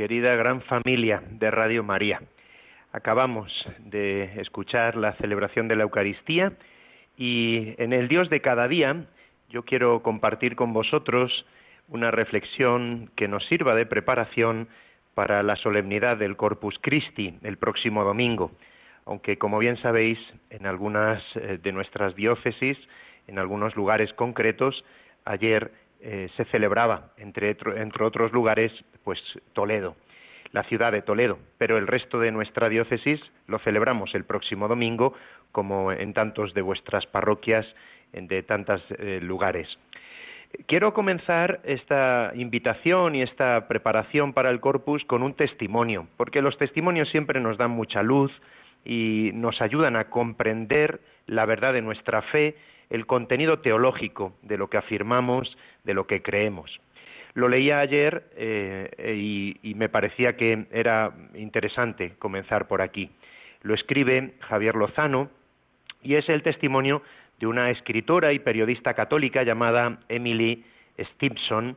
querida gran familia de Radio María. Acabamos de escuchar la celebración de la Eucaristía y en el Dios de cada día yo quiero compartir con vosotros una reflexión que nos sirva de preparación para la solemnidad del Corpus Christi el próximo domingo. Aunque, como bien sabéis, en algunas eh, de nuestras diócesis, en algunos lugares concretos, ayer eh, se celebraba, entre, entre otros lugares, pues Toledo, la ciudad de Toledo, pero el resto de nuestra diócesis lo celebramos el próximo domingo, como en tantos de vuestras parroquias, de tantos eh, lugares. Quiero comenzar esta invitación y esta preparación para el corpus con un testimonio, porque los testimonios siempre nos dan mucha luz y nos ayudan a comprender la verdad de nuestra fe el contenido teológico de lo que afirmamos, de lo que creemos. Lo leía ayer eh, y, me parecía que era interesante comenzar por aquí. Lo escribe Javier Lozano y es el testimonio de una escritora y periodista católica llamada Emily Stimson,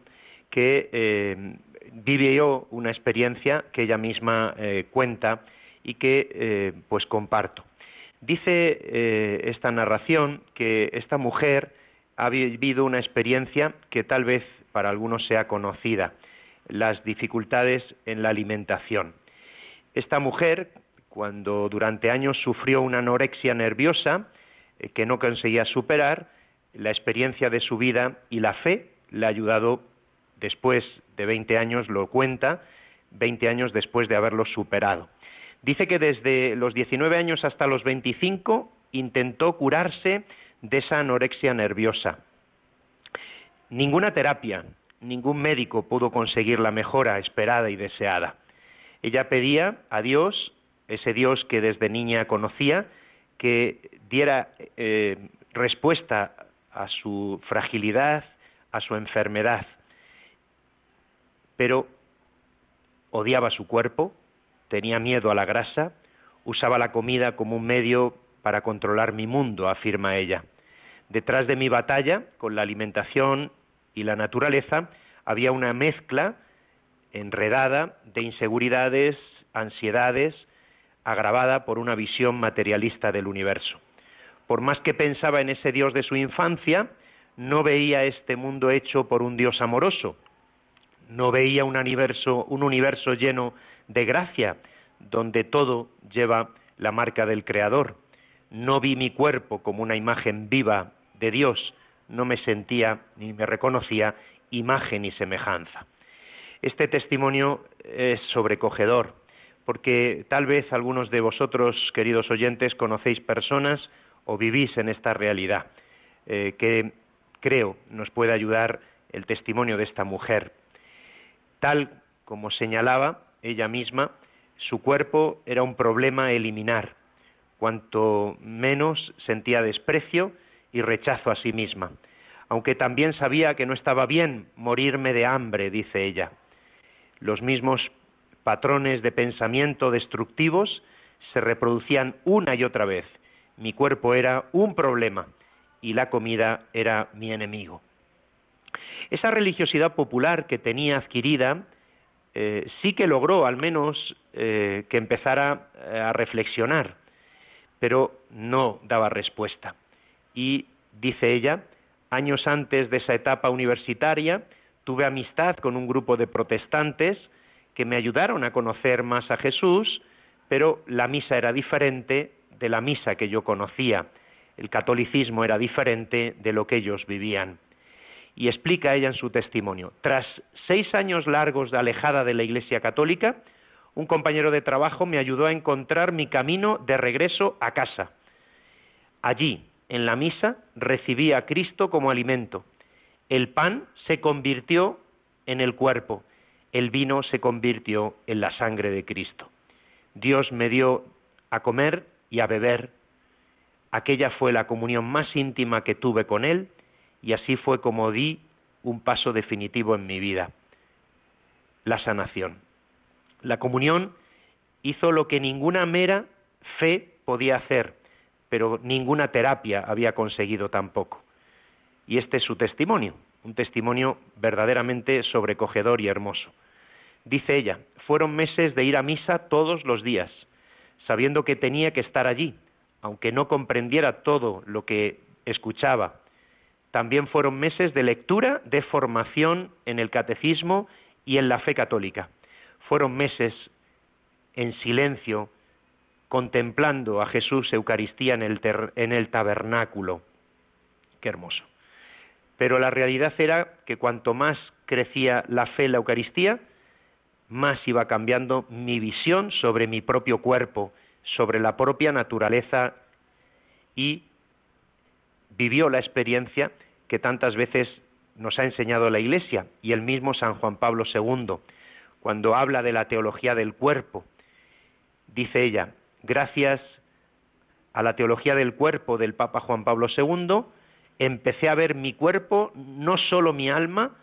que eh, vivió una experiencia que ella misma eh, cuenta y que eh, pues comparto. Dice eh, esta narración que esta mujer ha vivido una experiencia que tal vez para algunos sea conocida, las dificultades en la alimentación. Esta mujer, cuando durante años sufrió una anorexia nerviosa eh, que no conseguía superar, la experiencia de su vida y la fe le ha ayudado después de 20 años, lo cuenta, 20 años después de haberlo superado. Dice que desde los 19 años hasta los 25 intentó curarse de esa anorexia nerviosa. Ninguna terapia, ningún médico pudo conseguir la mejora esperada y deseada. Ella pedía a Dios, ese Dios que desde niña conocía, que diera eh, respuesta a su fragilidad, a su enfermedad. Pero odiaba su cuerpo, tenía miedo a la grasa, usaba la comida como un medio para controlar mi mundo, afirma ella. Detrás de mi batalla con la alimentación y la naturaleza había una mezcla enredada de inseguridades, ansiedades, agravada por una visión materialista del universo. Por más que pensaba en ese Dios de su infancia, no veía este mundo hecho por un Dios amoroso, no veía un universo, un universo lleno de gracia, donde todo lleva la marca del Creador. No vi mi cuerpo como una imagen viva de Dios, no me sentía ni me reconocía imagen y semejanza. Este testimonio es sobrecogedor, porque tal vez algunos de vosotros, queridos oyentes, conocéis personas o vivís en esta realidad, eh, que creo nos puede ayudar el testimonio de esta mujer. Tal como señalaba, ella misma, su cuerpo era un problema a eliminar, cuanto menos sentía desprecio y rechazo a sí misma, aunque también sabía que no estaba bien morirme de hambre, dice ella. Los mismos patrones de pensamiento destructivos se reproducían una y otra vez. Mi cuerpo era un problema y la comida era mi enemigo. Esa religiosidad popular que tenía adquirida eh, sí que logró al menos eh, que empezara eh, a reflexionar, pero no daba respuesta. Y, dice ella, años antes de esa etapa universitaria, tuve amistad con un grupo de protestantes que me ayudaron a conocer más a Jesús, pero la misa era diferente de la misa que yo conocía. El catolicismo era diferente de lo que ellos vivían y explica ella en su testimonio. Tras seis años largos de alejada de la Iglesia Católica, un compañero de trabajo me ayudó a encontrar mi camino de regreso a casa. Allí, en la misa, recibí a Cristo como alimento. El pan se convirtió en el cuerpo, el vino se convirtió en la sangre de Cristo. Dios me dio a comer y a beber. Aquella fue la comunión más íntima que tuve con Él y así fue como di un paso definitivo en mi vida, la sanación. La comunión hizo lo que ninguna mera fe podía hacer, pero ninguna terapia había conseguido tampoco. Y este es su testimonio, un testimonio verdaderamente sobrecogedor y hermoso. Dice ella, fueron meses de ir a misa todos los días, sabiendo que tenía que estar allí, aunque no comprendiera todo lo que escuchaba. También fueron meses de lectura, de formación en el catecismo y en la fe católica. Fueron meses en silencio, contemplando a Jesús Eucaristía en el, tabernáculo. Qué hermoso. Pero la realidad era que cuanto más crecía la fe en la Eucaristía, más iba cambiando mi visión sobre mi propio cuerpo, sobre la propia naturaleza y vivió la experiencia que tantas veces nos ha enseñado la Iglesia y el mismo San Juan Pablo II, cuando habla de la teología del cuerpo. Dice ella, gracias a la teología del cuerpo del Papa Juan Pablo II, empecé a ver mi cuerpo, no solo mi alma,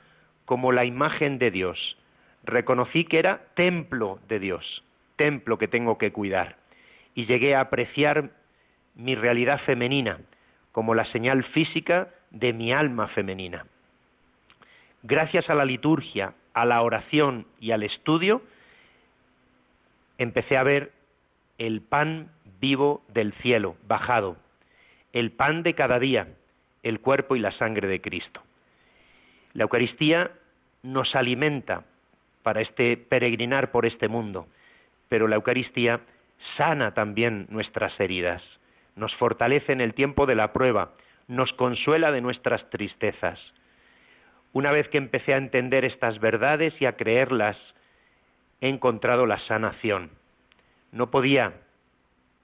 como la imagen de Dios, reconocí que era templo de Dios, templo que tengo que cuidar, y llegué a apreciar mi realidad femenina como la señal física de mi alma femenina. Gracias a la liturgia, a la oración y al estudio, empecé a ver el pan vivo del cielo, bajado, el pan de cada día, el cuerpo y la sangre de Cristo. La Eucaristía nos alimenta para este peregrinar por este mundo. Pero la Eucaristía sana también nuestras heridas, nos fortalece en el tiempo de la prueba, nos consuela de nuestras tristezas. Una vez que empecé a entender estas verdades y a creerlas, he encontrado la sanación. No podía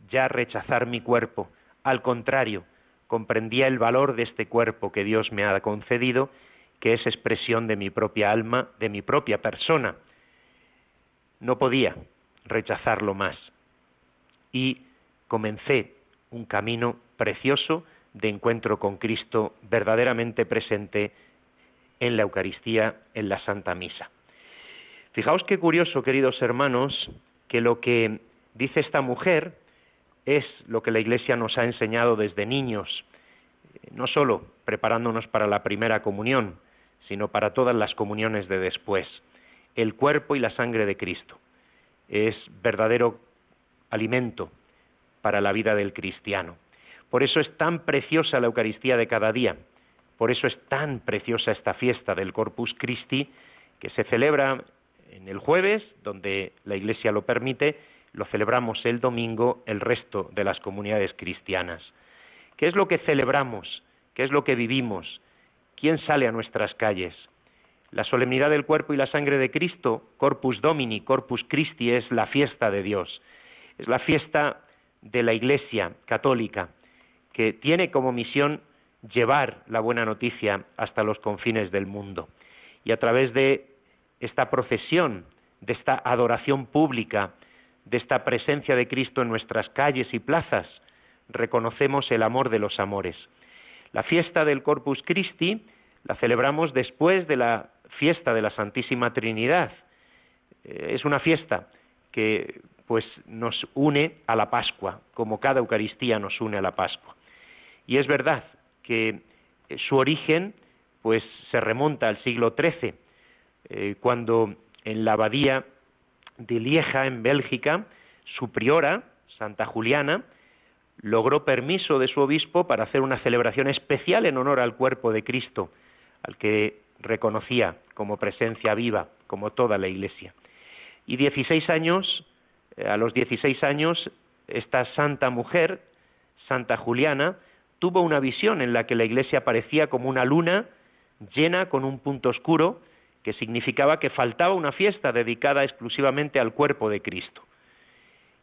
ya rechazar mi cuerpo, al contrario, comprendía el valor de este cuerpo que Dios me ha concedido que es expresión de mi propia alma, de mi propia persona. No podía rechazarlo más. Y comencé un camino precioso de encuentro con Cristo verdaderamente presente en la Eucaristía, en la Santa Misa. Fijaos qué curioso, queridos hermanos, que lo que dice esta mujer es lo que la Iglesia nos ha enseñado desde niños, no solo preparándonos para la primera comunión, sino para todas las comuniones de después. El cuerpo y la sangre de Cristo es verdadero alimento para la vida del cristiano. Por eso es tan preciosa la Eucaristía de cada día, por eso es tan preciosa esta fiesta del Corpus Christi que se celebra en el jueves, donde la Iglesia lo permite, lo celebramos el domingo el resto de las comunidades cristianas. ¿Qué es lo que celebramos? ¿Qué es lo que vivimos? ¿Quién sale a nuestras calles? La solemnidad del cuerpo y la sangre de Cristo, Corpus Domini, Corpus Christi, es la fiesta de Dios. Es la fiesta de la Iglesia católica, que tiene como misión llevar la buena noticia hasta los confines del mundo. Y a través de esta procesión, de esta adoración pública, de esta presencia de Cristo en nuestras calles y plazas, reconocemos el amor de los amores. La fiesta del Corpus Christi la celebramos después de la fiesta de la Santísima Trinidad. Eh, es una fiesta que pues nos une a la Pascua, como cada Eucaristía nos une a la Pascua. Y es verdad que eh, su origen pues se remonta al siglo XIII, eh, cuando en la abadía de Lieja, en Bélgica, su priora, Santa Juliana, logró permiso de su obispo para hacer una celebración especial en honor al cuerpo de Cristo, al que reconocía como presencia viva, como toda la Iglesia. Y 16 años, a los 16 años, esta santa mujer, Santa Juliana, tuvo una visión en la que la Iglesia parecía como una luna llena con un punto oscuro, que significaba que faltaba una fiesta dedicada exclusivamente al cuerpo de Cristo.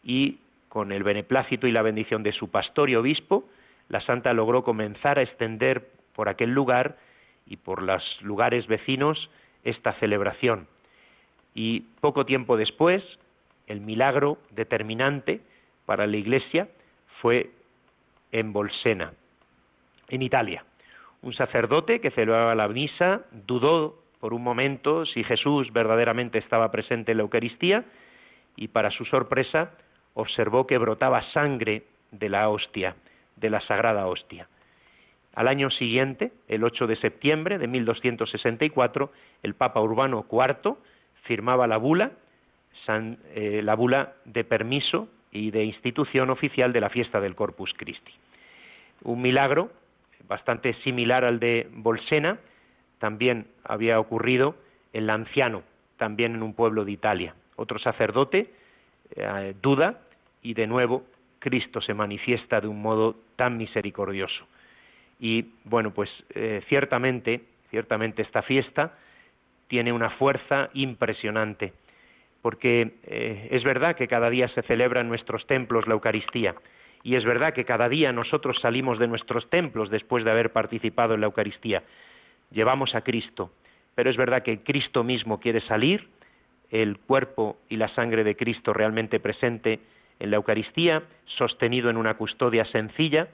Y con el beneplácito y la bendición de su pastor y obispo, la santa logró comenzar a extender por aquel lugar y por los lugares vecinos esta celebración. Y poco tiempo después, el milagro determinante para la Iglesia fue en Bolsena, en Italia. Un sacerdote que celebraba la misa dudó por un momento si Jesús verdaderamente estaba presente en la Eucaristía y para su sorpresa observó que brotaba sangre de la hostia, de la sagrada hostia. Al año siguiente, el 8 de septiembre de 1264, el Papa Urbano IV firmaba la bula, eh, la bula de permiso y de institución oficial de la fiesta del Corpus Christi. Un milagro bastante similar al de Bolsena también había ocurrido en Lanciano, también en un pueblo de Italia. Otro sacerdote eh, duda y de nuevo Cristo se manifiesta de un modo tan misericordioso. Y bueno, pues eh, ciertamente, ciertamente esta fiesta tiene una fuerza impresionante, porque eh, es verdad que cada día se celebra en nuestros templos la Eucaristía, y es verdad que cada día nosotros salimos de nuestros templos después de haber participado en la Eucaristía. Llevamos a Cristo, pero es verdad que Cristo mismo quiere salir, el cuerpo y la sangre de Cristo realmente presente en la Eucaristía, sostenido en una custodia sencilla,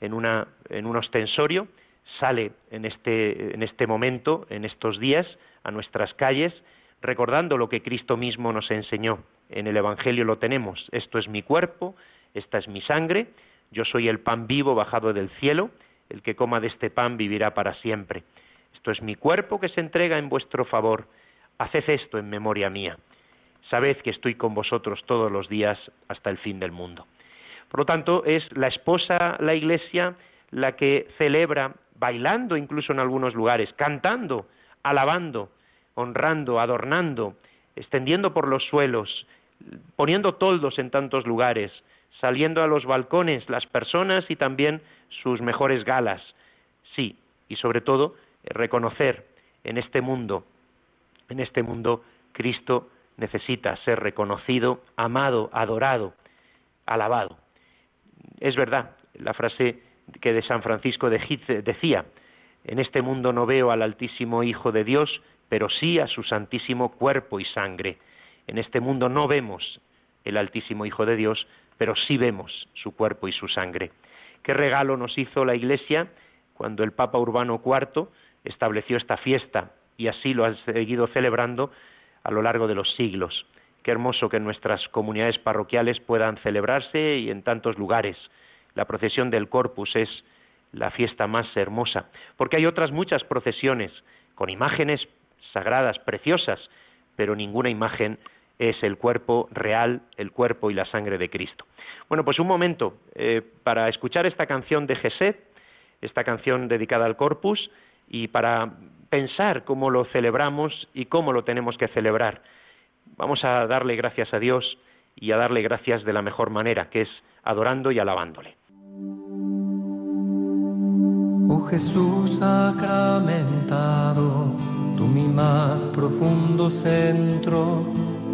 en, una, en un ostensorio, sale en este, en este momento, en estos días, a nuestras calles, recordando lo que Cristo mismo nos enseñó. En el Evangelio lo tenemos. Esto es mi cuerpo, esta es mi sangre, yo soy el pan vivo bajado del cielo, el que coma de este pan vivirá para siempre. Esto es mi cuerpo que se entrega en vuestro favor. Haced esto en memoria mía. Sabed que estoy con vosotros todos los días hasta el fin del mundo. Por lo tanto, es la esposa, la iglesia, la que celebra, bailando incluso en algunos lugares, cantando, alabando, honrando, adornando, extendiendo por los suelos, poniendo toldos en tantos lugares, saliendo a los balcones las personas y también sus mejores galas. Sí, y sobre todo reconocer en este mundo, en este mundo Cristo necesita ser reconocido, amado, adorado, alabado. Es verdad, la frase que de San Francisco de Gide decía, en este mundo no veo al Altísimo Hijo de Dios, pero sí a su santísimo cuerpo y sangre. En este mundo no vemos el Altísimo Hijo de Dios, pero sí vemos su cuerpo y su sangre. ¿Qué regalo nos hizo la Iglesia cuando el Papa Urbano IV estableció esta fiesta y así lo ha seguido celebrando a lo largo de los siglos? Qué hermoso que nuestras comunidades parroquiales puedan celebrarse y en tantos lugares. La procesión del Corpus es la fiesta más hermosa, porque hay otras muchas procesiones con imágenes sagradas, preciosas, pero ninguna imagen es el cuerpo real, el cuerpo y la sangre de Cristo. Bueno, pues un momento eh, para escuchar esta canción de Gesed, esta canción dedicada al Corpus, y para pensar cómo lo celebramos y cómo lo tenemos que celebrar. Vamos a darle gracias a Dios y a darle gracias de la mejor manera, que es adorando y alabándole. Oh Jesús sacramentado, mi más profundo centro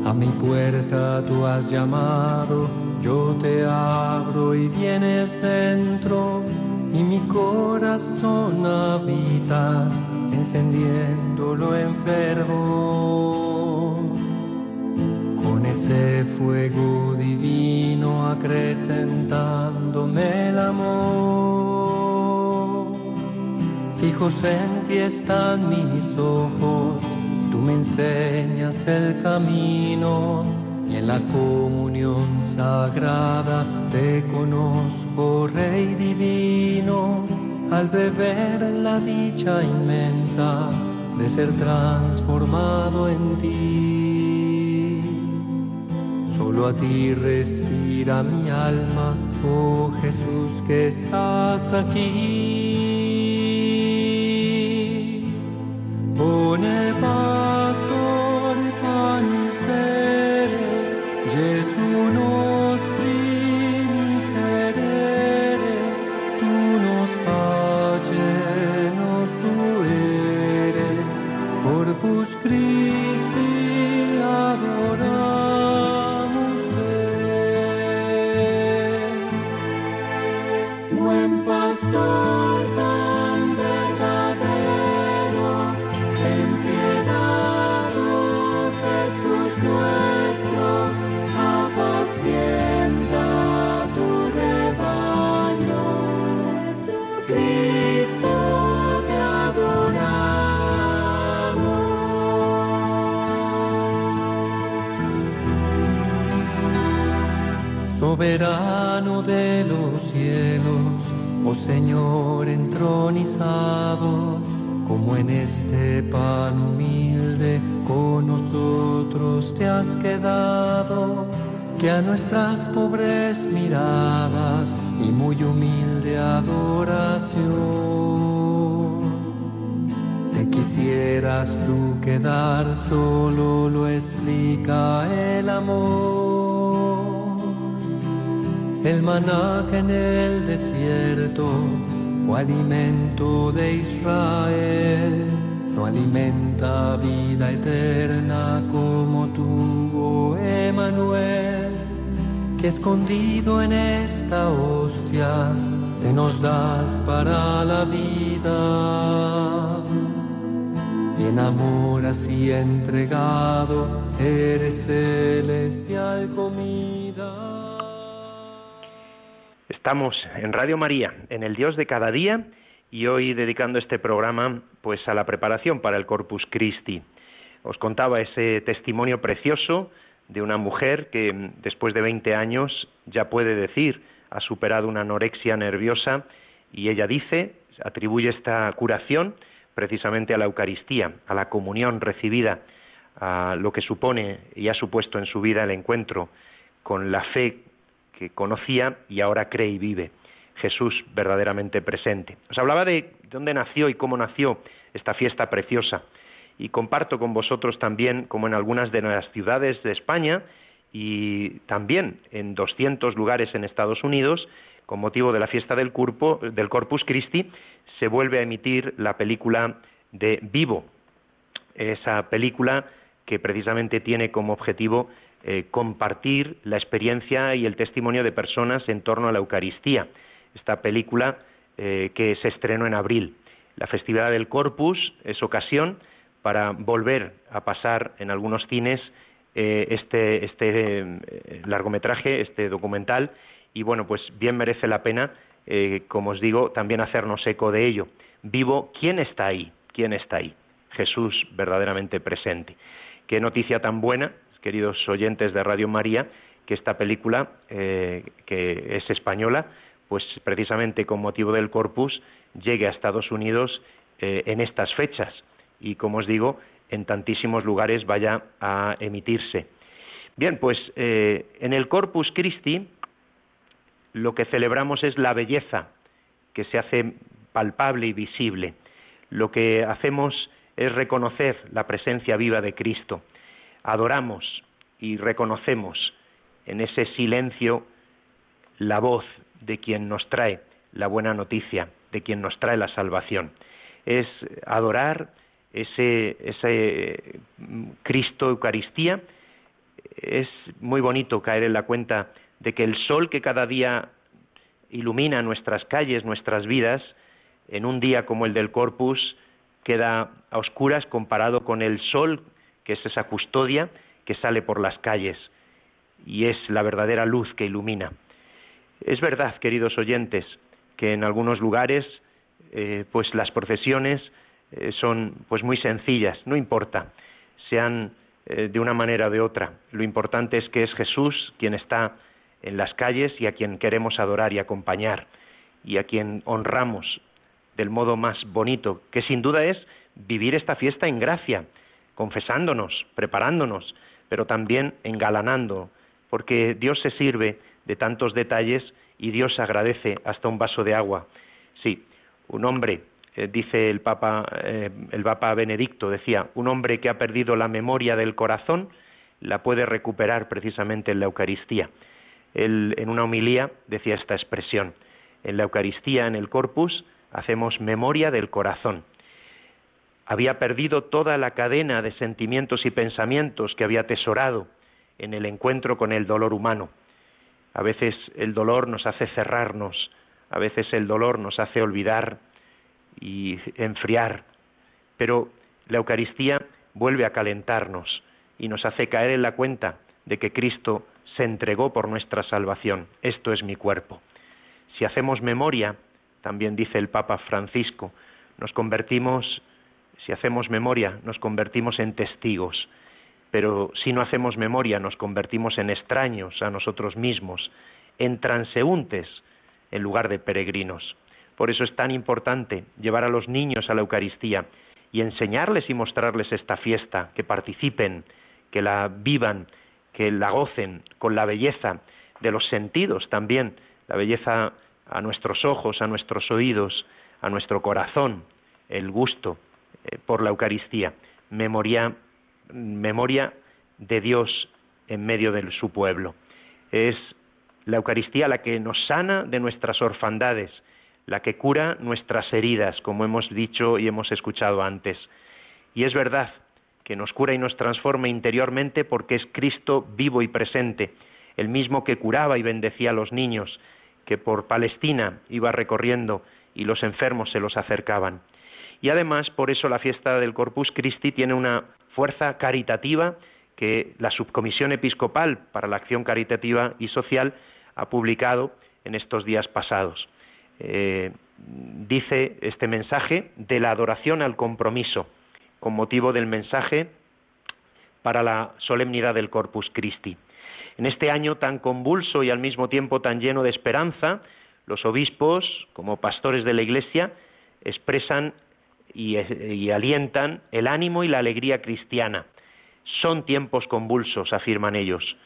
a mi puerta tú has llamado, yo te abro y vienes dentro, y mi corazón habitas, encendiéndolo enfermo. Fijos en ti están mis ojos Tú me enseñas el camino y en la comunión sagrada te conozco, Rey divino, al beber la dicha inmensa de ser transformado en ti. Solo a ti respira mi alma, oh Jesús que estás aquí. Soberano de los cielos, oh Señor entronizado, como en este pan humilde con nosotros te has quedado, que a nuestras pobres miradas y muy humilde adoración quisieras tú quedar solo lo explica el amor. El maná que en el desierto fue alimento de Israel, no alimenta vida eterna como tú, oh Emanuel, que escondido en esta hostia te nos das para la vida en amor así entregado, eres celestial comida. Estamos en Radio María, en el Dios de cada día, y hoy dedicando este programa pues a la preparación para el Corpus Christi. Os contaba ese testimonio precioso de una mujer que después de 20 años ya puede decir ha superado una anorexia nerviosa y ella dice, atribuye esta curación precisamente a la Eucaristía, a la comunión recibida, a lo que supone y ha supuesto en su vida el encuentro con la fe que conocía y ahora cree y vive. Jesús verdaderamente presente. Os hablaba de dónde nació y cómo nació esta fiesta preciosa y comparto con vosotros también como en algunas de las ciudades de España y también en 200 lugares en Estados Unidos con motivo de la fiesta del, del Corpus Christi, se vuelve a emitir la película de Vivo, esa película que precisamente tiene como objetivo eh, compartir la experiencia y el testimonio de personas en torno a la Eucaristía. Esta película eh, que se estrenó en abril. La festividad del Corpus es ocasión para volver a pasar en algunos cines eh, este, este largometraje, este documental, y bueno, pues bien merece la pena, como os digo, también hacernos eco de ello. Vivo, ¿quién está ahí? ¿Quién está ahí? Jesús verdaderamente presente. Qué noticia tan buena, queridos oyentes de Radio María, que esta película, eh, que es española, pues precisamente con motivo del Corpus, llegue a Estados Unidos eh, en estas fechas y, como os digo, en tantísimos lugares vaya a emitirse. Bien, pues en el Corpus Christi lo que celebramos es la belleza que se hace palpable y visible. Lo que hacemos es reconocer la presencia viva de Cristo. Adoramos y reconocemos en ese silencio la voz de quien nos trae la buena noticia, de quien nos trae la salvación. Es adorar ese, ese Cristo Eucaristía. Es muy bonito caer en la cuenta de que el sol que cada día ilumina nuestras calles, nuestras vidas, en un día como el del Corpus, queda a oscuras comparado con el sol, que es esa custodia que sale por las calles y es la verdadera luz que ilumina. Es verdad, queridos oyentes, que en algunos lugares eh, pues las procesiones eh, son pues muy sencillas, no importa, sean eh, de una manera o de otra. Lo importante es que es Jesús quien está en las calles y a quien queremos adorar y acompañar y a quien honramos del modo más bonito, que sin duda es vivir esta fiesta en gracia, confesándonos, preparándonos, pero también engalanando, porque Dios se sirve de tantos detalles y Dios agradece hasta un vaso de agua. Sí, un hombre, eh, dice el Papa, eh, el Papa Benedicto, decía, un hombre que ha perdido la memoria del corazón la puede recuperar precisamente en la Eucaristía. Él en una homilía decía esta expresión. En la Eucaristía, en el Corpus, hacemos memoria del corazón. Había perdido toda la cadena de sentimientos y pensamientos que había atesorado en el encuentro con el dolor humano. A veces el dolor nos hace cerrarnos, a veces el dolor nos hace olvidar y enfriar, pero la Eucaristía vuelve a calentarnos y nos hace caer en la cuenta de que Cristo se entregó por nuestra salvación. Esto es mi cuerpo. Si hacemos memoria, también dice el Papa Francisco, nos convertimos, si hacemos memoria, nos convertimos en testigos, pero si no hacemos memoria, nos convertimos en extraños a nosotros mismos, en transeúntes en lugar de peregrinos. Por eso es tan importante llevar a los niños a la Eucaristía y enseñarles y mostrarles esta fiesta, que participen, que la vivan, que la gocen con la belleza de los sentidos también, la belleza a nuestros ojos, a nuestros oídos, a nuestro corazón, el gusto eh, por la Eucaristía, memoria, memoria de Dios en medio de su pueblo. Es la Eucaristía la que nos sana de nuestras orfandades, la que cura nuestras heridas, como hemos dicho y hemos escuchado antes. Y es verdad que nos cura y nos transforma interiormente porque es Cristo vivo y presente, el mismo que curaba y bendecía a los niños, que por Palestina iba recorriendo y los enfermos se los acercaban. Y además, por eso la fiesta del Corpus Christi tiene una fuerza caritativa que la Subcomisión Episcopal para la Acción Caritativa y Social ha publicado en estos días pasados. Eh, dice este mensaje de la adoración al compromiso, con motivo del mensaje para la solemnidad del Corpus Christi. En este año tan convulso y al mismo tiempo tan lleno de esperanza, los obispos, como pastores de la Iglesia, expresan y, alientan el ánimo y la alegría cristiana. Son tiempos convulsos, afirman ellos.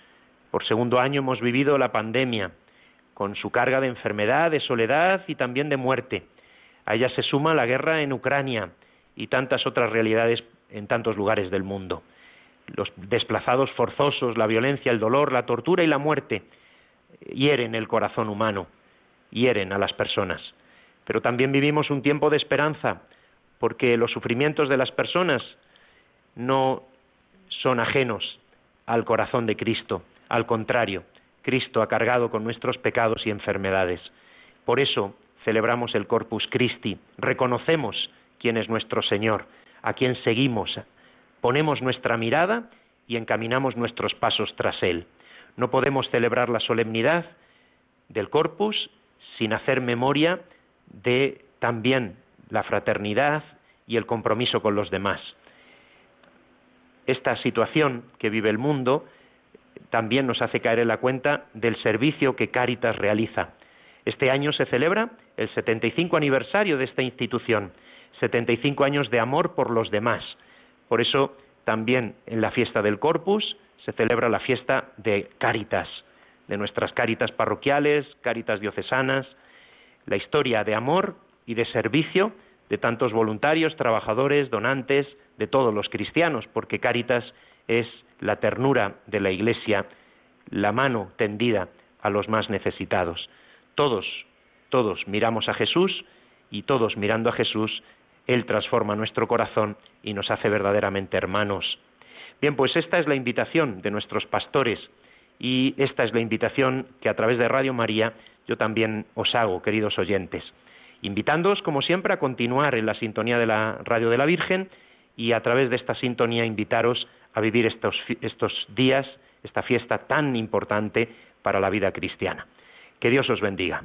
Por segundo año hemos vivido la pandemia, con su carga de enfermedad, de soledad y también de muerte. A ella se suma la guerra en Ucrania y tantas otras realidades en tantos lugares del mundo. Los desplazados forzosos, la violencia, el dolor, la tortura y la muerte hieren el corazón humano, hieren a las personas. Pero también vivimos un tiempo de esperanza, porque los sufrimientos de las personas no son ajenos al corazón de Cristo, al contrario, Cristo ha cargado con nuestros pecados y enfermedades. Por eso celebramos el Corpus Christi, reconocemos quién es nuestro Señor, a quién seguimos, ponemos nuestra mirada y encaminamos nuestros pasos tras Él. No podemos celebrar la solemnidad del Corpus sin hacer memoria de también la fraternidad y el compromiso con los demás. Esta situación que vive el mundo también nos hace caer en la cuenta del servicio que Cáritas realiza. Este año se celebra el 75 aniversario de esta institución, 75 años de amor por los demás. Por eso también en la fiesta del Corpus se celebra la fiesta de Cáritas, de nuestras Cáritas parroquiales, Cáritas diocesanas, la historia de amor y de servicio de tantos voluntarios, trabajadores, donantes, de todos los cristianos, porque Cáritas es la ternura de la Iglesia, la mano tendida a los más necesitados. Todos, todos miramos a Jesús y todos mirando a Jesús, Él transforma nuestro corazón y nos hace verdaderamente hermanos. Bien, pues esta es la invitación de nuestros pastores y esta es la invitación que a través de Radio María yo también os hago, queridos oyentes, invitándoos como siempre a continuar en la sintonía de la Radio de la Virgen y a través de esta sintonía invitaros a vivir estos, estos días, esta fiesta tan importante para la vida cristiana. Que Dios os bendiga.